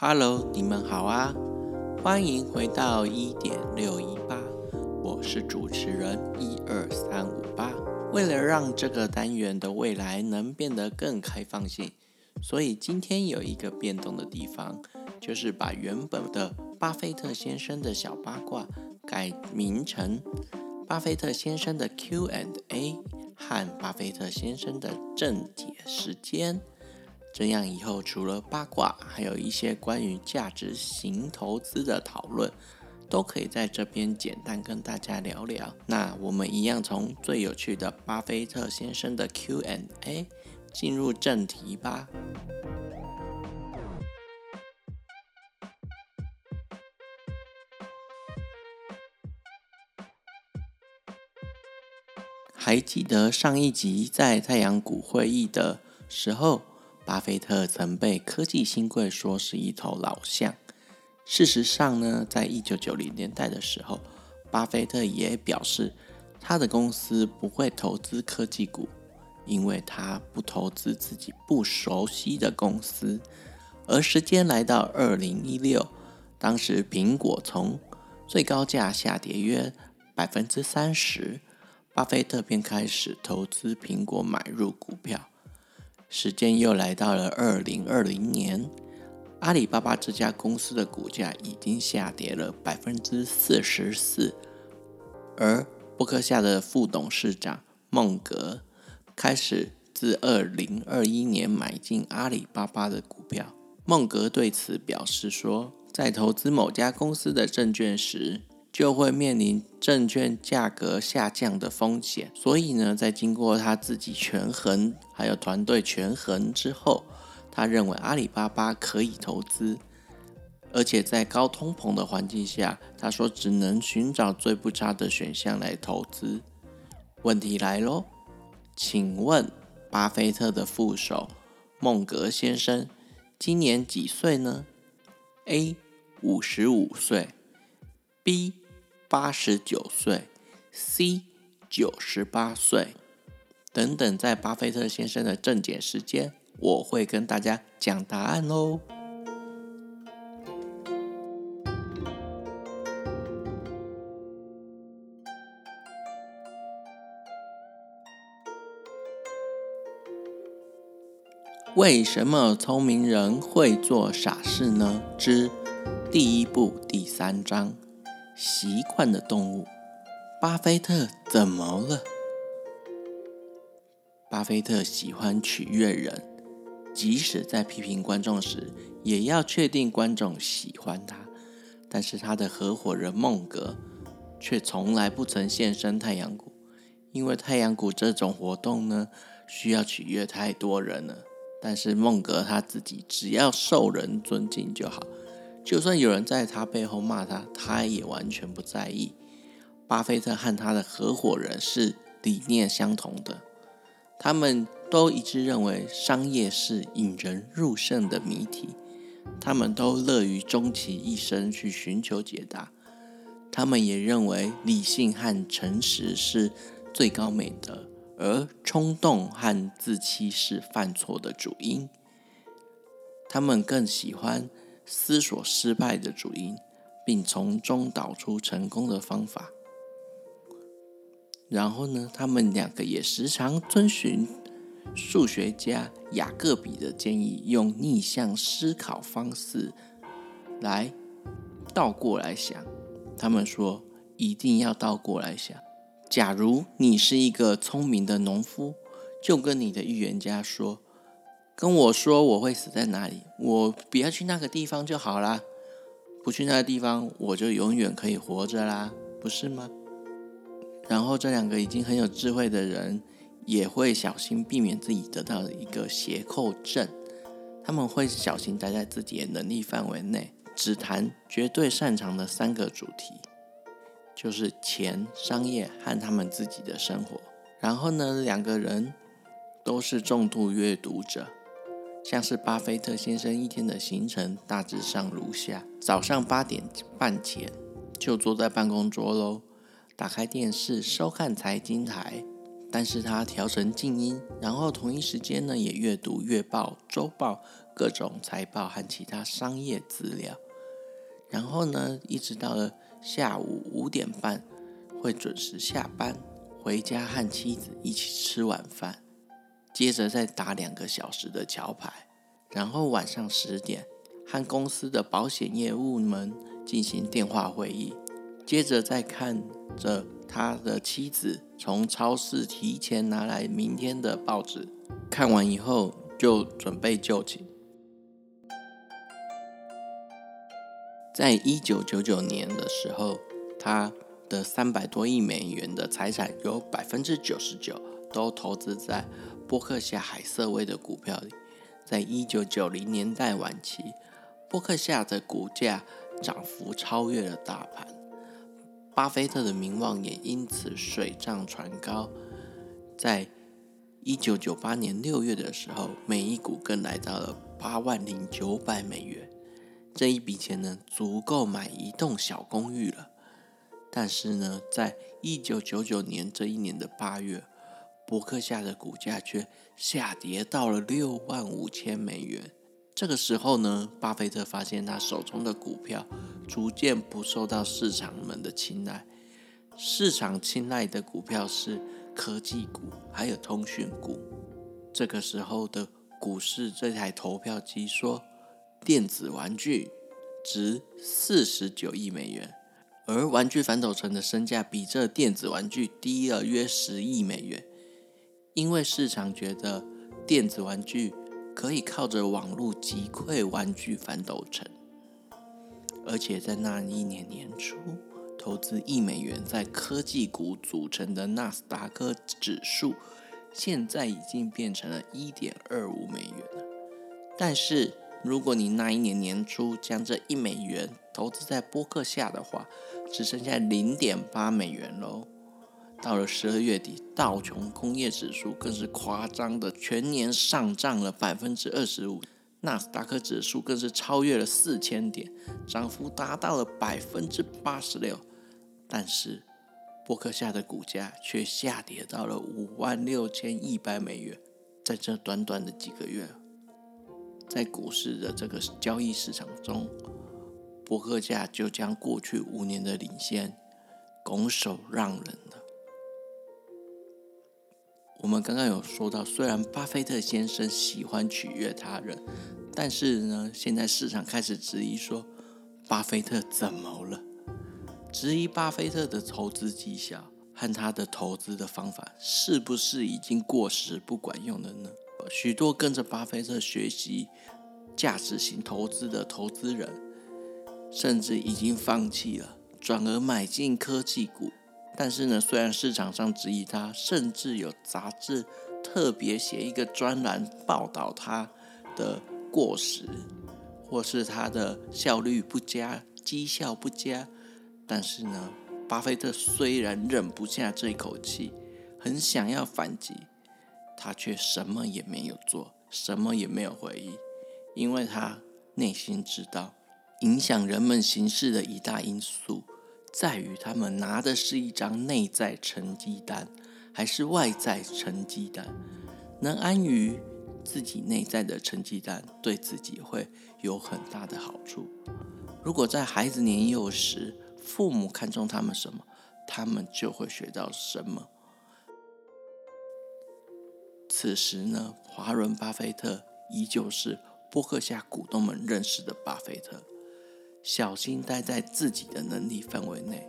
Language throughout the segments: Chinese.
Hello，你们好啊！欢迎回到一点六一八，我是主持人一二三五八。为了让这个单元的未来能变得更开放性，所以今天有一个变动的地方，就是把原本的巴菲特先生的小八卦改名成巴菲特先生的 Q&A 和巴菲特先生的正解时间。这样以后除了八卦，还有一些关于价值型投资的讨论，都可以在这边简单跟大家聊聊。那我们一样从最有趣的巴菲特先生的 Q&A 进入正题吧。还记得上一集在太阳谷会议的时候，巴菲特曾被科技新贵说是一头老象。事实上呢，在一九九零年代的时候，巴菲特也表示他的公司不会投资科技股，因为他不投资自己不熟悉的公司。而时间来到二零一六，当时苹果从最高价下跌约百分之三十，巴菲特便开始投资苹果，买入股票。时间又来到了二零二零年，阿里巴巴这家公司的股价已经下跌了百分之四十四，而波克夏的副董事长孟格开始自二零二一年买进阿里巴巴的股票。孟格对此表示说，在投资某家公司的证券时，就会面临证券价格下降的风险，所以呢，在经过他自己权衡，还有团队权衡之后，他认为阿里巴巴可以投资，而且在高通膨的环境下，他说只能寻找最不差的选项来投资。问题来喽，请问巴菲特的副手孟格先生今年几岁呢？A 五十五岁，B 八十九岁，C 九十八岁，等等，在巴菲特先生的正解时间，我会跟大家讲答案哦。为什么聪明人会做傻事呢？之第一部第三章。习惯的动物，巴菲特怎么了？巴菲特喜欢取悦人，即使在批评观众时，也要确定观众喜欢他。但是他的合伙人孟格却从来不曾现身太阳谷，因为太阳谷这种活动呢，需要取悦太多人了。但是孟格他自己只要受人尊敬就好。就算有人在他背后骂他，他也完全不在意。巴菲特和他的合伙人是理念相同的，他们都一致认为商业是引人入胜的谜题，他们都乐于终其一生去寻求解答。他们也认为理性和诚实是最高美德，而冲动和自欺是犯错的主因。他们更喜欢。思索失败的主因，并从中导出成功的方法。然后呢，他们两个也时常遵循数学家雅各比的建议，用逆向思考方式来倒过来想。他们说，一定要倒过来想。假如你是一个聪明的农夫，就跟你的预言家说。跟我说我会死在哪里，我不要去那个地方就好啦。不去那个地方，我就永远可以活着啦，不是吗？然后这两个已经很有智慧的人，也会小心避免自己得到一个斜扣症。他们会小心待在自己的能力范围内，只谈绝对擅长的三个主题，就是钱、商业和他们自己的生活。然后呢，两个人都是重度阅读者。像是巴菲特先生一天的行程大致上如下：早上八点半前就坐在办公桌喽，打开电视收看财经台，但是他调成静音，然后同一时间呢也阅读月报、周报、各种财报和其他商业资料，然后呢一直到了下午五点半会准时下班，回家和妻子一起吃晚饭，接着再打两个小时的桥牌，然后晚上十点和公司的保险业务们进行电话会议，接着再看着。他的妻子从超市提前拿来明天的报纸，看完以后就准备就寝。在一九九九年的时候，他的三百多亿美元的财产有百分之九十九都投资在波克夏海瑟威的股票里。在一九九零年代晚期，波克夏的股价涨幅超越了大盘。巴菲特的名望也因此水涨船高，在一九九八年六月的时候，每一股更来到了八万零九百美元。这一笔钱呢，足够买一栋小公寓了。但是呢，在一九九九年这一年的八月，伯克夏的股价却下跌到了六万五千美元。这个时候呢，巴菲特发现他手中的股票逐渐不受到市场们的青睐。市场青睐的股票是科技股，还有通讯股。这个时候的股市，这台投票机说，电子玩具值四十九亿美元，而玩具反斗城的身价比这电子玩具低了约十亿美元，因为市场觉得电子玩具。可以靠着网络击溃玩具反斗城，而且在那一年年初，投资一美元在科技股组成的纳斯达克指数，现在已经变成了一点二五美元了。但是，如果你那一年年初将这一美元投资在播客下的话，只剩下零点八美元喽。到了十二月底，道琼工业指数更是夸张的全年上涨了百分之二十五，纳斯达克指数更是超越了四千点，涨幅达到了百分之八十六。但是，伯克夏的股价却下跌到了五万六千一百美元。在这短短的几个月，在股市的这个交易市场中，伯克夏就将过去五年的领先拱手让人了。我们刚刚有说到，虽然巴菲特先生喜欢取悦他人，但是呢，现在市场开始质疑说，巴菲特怎么了？质疑巴菲特的投资绩效和他的投资的方法是不是已经过时不管用了呢？许多跟着巴菲特学习价值型投资的投资人，甚至已经放弃了，转而买进科技股。但是呢，虽然市场上质疑他，甚至有杂志特别写一个专栏报道他的过时，或是他的效率不佳、绩效不佳。但是呢，巴菲特虽然忍不下这口气，很想要反击，他却什么也没有做，什么也没有回应，因为他内心知道，影响人们行事的一大因素。在于他们拿的是一张内在成绩单，还是外在成绩单？能安于自己内在的成绩单，对自己会有很大的好处。如果在孩子年幼时，父母看重他们什么，他们就会学到什么。此时呢，华伦巴菲特依旧是波克夏股东们认识的巴菲特。小心待在自己的能力范围内，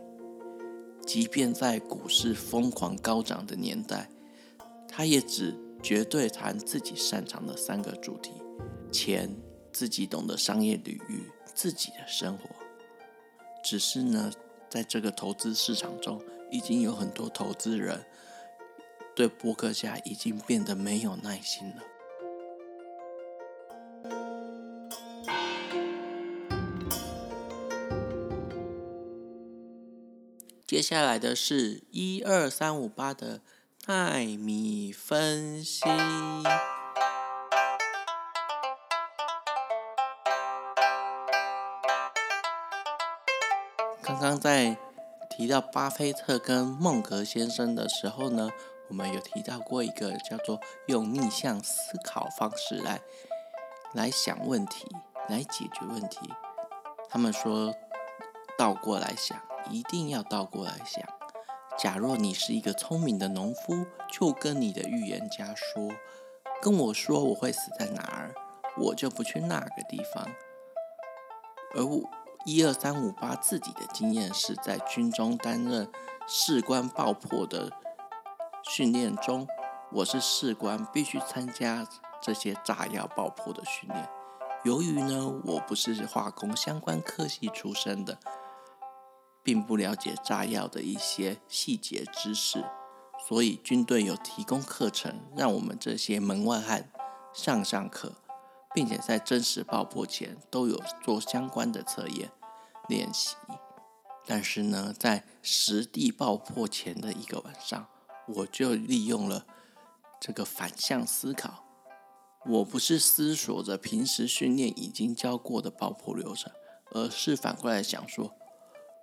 即便在股市疯狂高涨的年代，他也只绝对谈自己擅长的三个主题：钱、自己懂得商业领域、自己的生活。只是呢，在这个投资市场中，已经有很多投资人对波克夏已经变得没有耐心了。接下来的是一二三五八的纳米分析。刚刚在提到巴菲特跟孟格先生的时候呢，我们有提到过一个叫做用逆向思考方式来来想问题，来解决问题。他们说倒过来想，一定要倒过来想。假若你是一个聪明的农夫，就跟你的预言家说，跟我说我会死在哪儿，我就不去那个地方。而我一二三五八自己的经验是在军中担任士官爆破的训练中，我是士官，必须参加这些炸药爆破的训练。由于呢，我不是化工相关科系出身的，并不了解炸药的一些细节知识，所以军队有提供课程，让我们这些门外汉上上课。并且在真实爆破前都有做相关的测验练习，但是呢，在实地爆破前的一个晚上，我就利用了这个反向思考。我不是思索着平时训练已经教过的爆破流程，而是反过来想说，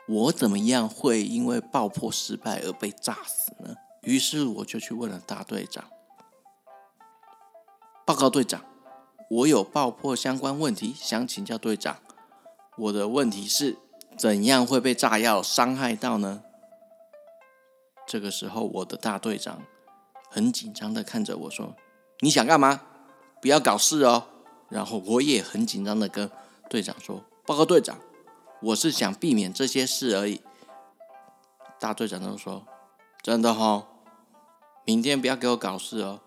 我怎么样会因为爆破失败而被炸死呢？于是我就去问了大队长，报告队长。我有爆破相关问题，想请教队长。我的问题是，怎样会被炸药伤害到呢？这个时候，我的大队长很紧张的看着我说：“你想干嘛？不要搞事哦。”然后我也很紧张的跟队长说：“报告队长，我是想避免这些事而已。”大队长就说：“真的哦，明天不要给我搞事哦。”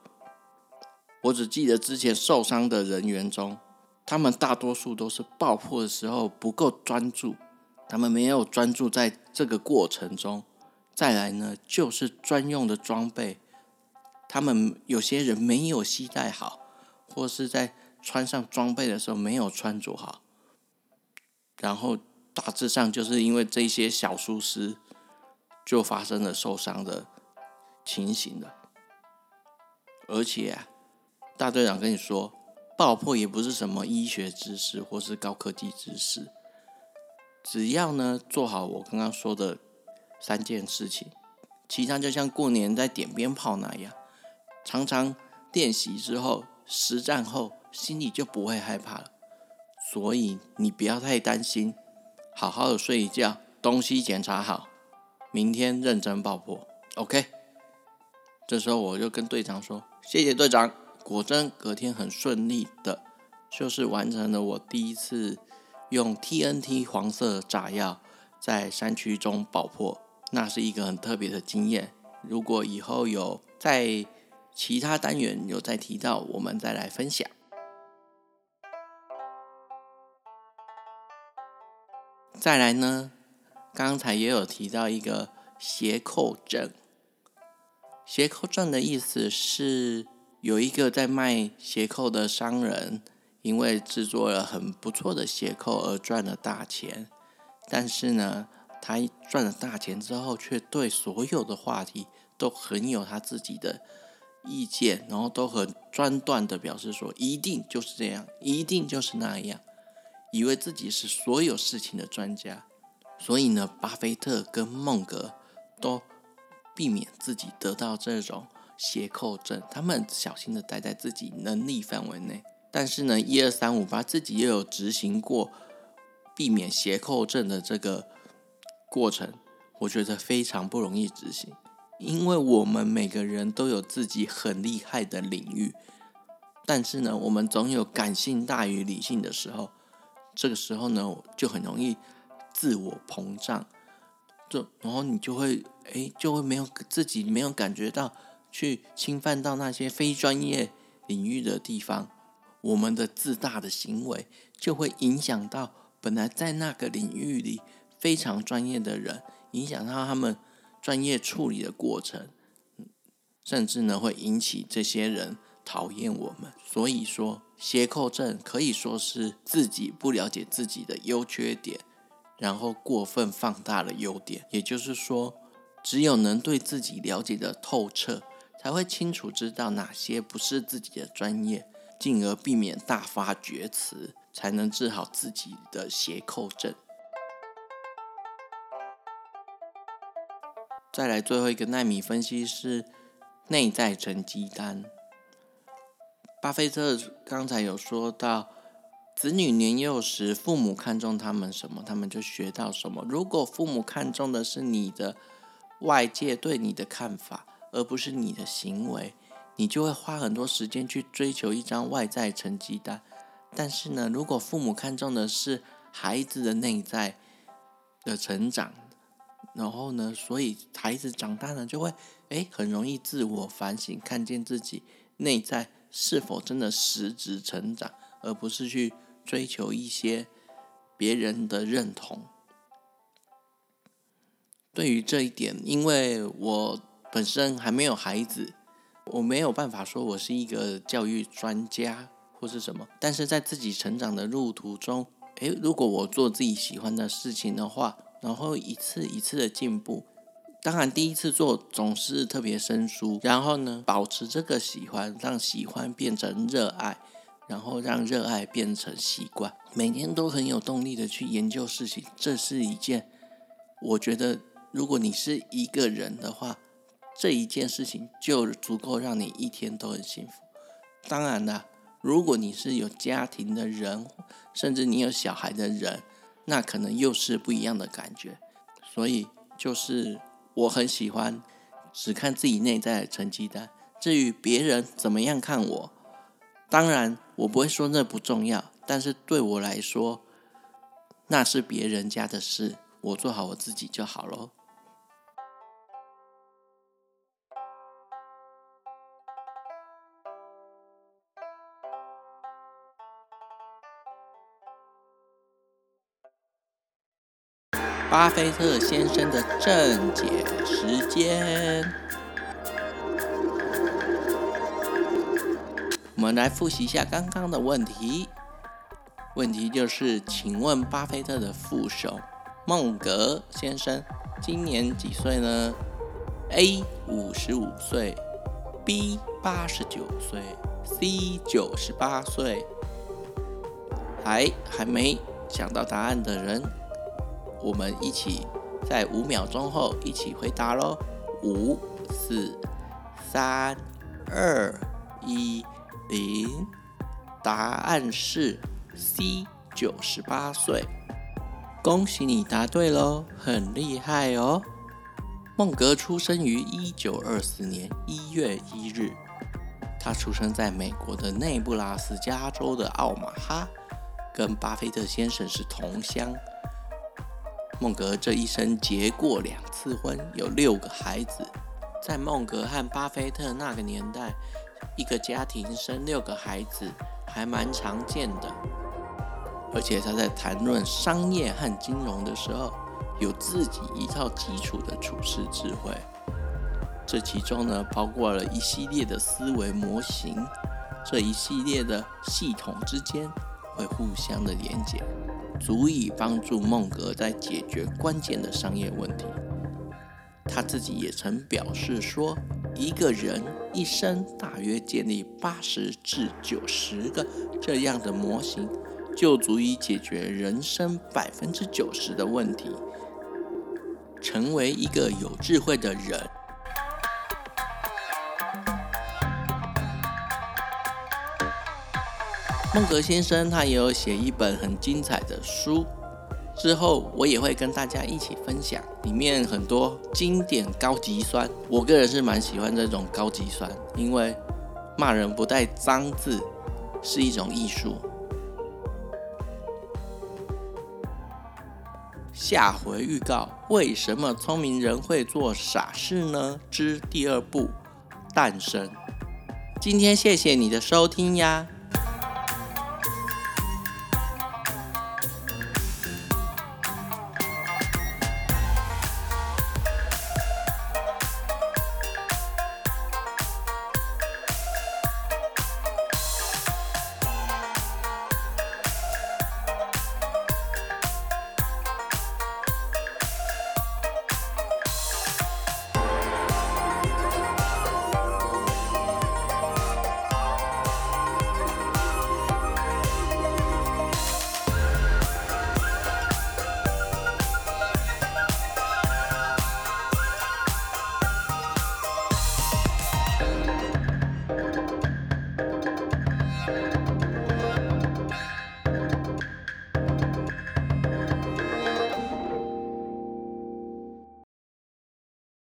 我只记得之前受伤的人员中，他们大多数都是爆破的时候不够专注，他们没有专注在这个过程中。再来呢，就是专用的装备，他们有些人没有携带好，或是在穿上装备的时候没有穿着好，然后大致上就是因为这些小疏失，就发生了受伤的情形了，而且啊。大队长跟你说，爆破也不是什么医学知识或是高科技知识，只要呢做好我刚刚说的三件事情，其他就像过年在点鞭炮那样，常常练习之后，实战后心里就不会害怕了。所以你不要太担心，好好的睡一觉，东西检查好，明天认真爆破。OK，这时候我就跟队长说：“谢谢队长。”果真，隔天很顺利的，就是完成了我第一次用 TNT 黄色炸药在山区中爆破，那是一个很特别的经验。如果以后有在其他单元有再提到，我们再来分享。再来呢，刚才也有提到一个鞋扣症，鞋扣症的意思是。有一个在卖鞋扣的商人，因为制作了很不错的鞋扣而赚了大钱。但是呢，他赚了大钱之后，却对所有的话题都很有他自己的意见，然后都很专断的表示说，一定就是这样，一定就是那样，以为自己是所有事情的专家。所以呢，巴菲特跟孟格都避免自己得到这种。斜扣症，他们小心的待在自己能力范围内，但是呢，一二三五八自己又有执行过避免斜扣症的这个过程，我觉得非常不容易执行，因为我们每个人都有自己很厉害的领域，但是呢，我们总有感性大于理性的时候，这个时候呢，就很容易自我膨胀，就然后你就会哎，就会没有自己没有感觉到。去侵犯到那些非专业领域的地方，我们的自大的行为就会影响到本来在那个领域里非常专业的人，影响到他们专业处理的过程，甚至呢会引起这些人讨厌我们。所以说，斜扣症可以说是自己不了解自己的优缺点，然后过分放大了优点。也就是说，只有能对自己了解的透彻。才会清楚知道哪些不是自己的专业，进而避免大发厥词，才能治好自己的斜扣症。再来最后一个纳米分析是内在成绩单。巴菲特刚才有说到，子女年幼时，父母看重他们什么，他们就学到什么。如果父母看重的是你的外界对你的看法，而不是你的行为，你就会花很多时间去追求一张外在成绩单。但是呢，如果父母看重的是孩子的内在的成长，然后呢，所以孩子长大了就会诶很容易自我反省，看见自己内在。是否真的实质成长，而不是去追求一些别人的认同？对于这一点，因为我本身还没有孩子，我没有办法说我是一个教育专家或是什么。但是在自己成长的路途中，诶，如果我做自己喜欢的事情的话，然后一次一次的进步。当然，第一次做总是特别生疏，然后呢，保持这个喜欢，让喜欢变成热爱，然后让热爱变成习惯，每天都很有动力的去研究事情。这是一件，我觉得，如果你是一个人的话，这一件事情就足够让你一天都很幸福。当然了，如果你是有家庭的人，甚至你有小孩的人，那可能又是不一样的感觉。所以就是。我很喜欢只看自己内在的成绩单，至于别人怎么样看我，当然我不会说那不重要，但是对我来说，那是别人家的事，我做好我自己就好喽。巴菲特先生的正解时间，我们来复习一下刚刚的问题。问题就是，请问巴菲特的副手孟格先生今年几岁呢？A 五十五岁，B 八十九岁，C 九十八岁。还还没想到答案的人。我们一起在五秒钟后一起回答喽！五、四、三、二、一、零。答案是 C，九十八岁。恭喜你答对喽，很厉害哦！孟格出生于一九二四年一月一日，他出生在美国的内布拉斯加州的奥马哈，跟巴菲特先生是同乡。孟格这一生结过两次婚，有六个孩子。在孟格和巴菲特那个年代，一个家庭生六个孩子还蛮常见的。而且他在谈论商业和金融的时候，有自己一套基础的处事智慧。这其中呢，包括了一系列的思维模型，这一系列的系统之间会互相的连接。足以帮助孟格在解决关键的商业问题。他自己也曾表示说，一个人一生大约建立八十至九十个这样的模型，就足以解决人生百分之九十的问题。成为一个有智慧的人。孟格先生他也有写一本很精彩的书，之后我也会跟大家一起分享，里面很多经典高级酸。我个人是蛮喜欢这种高级酸，因为骂人不带脏字是一种艺术。下回预告：为什么聪明人会做傻事呢？之第二部诞生。今天谢谢你的收听呀。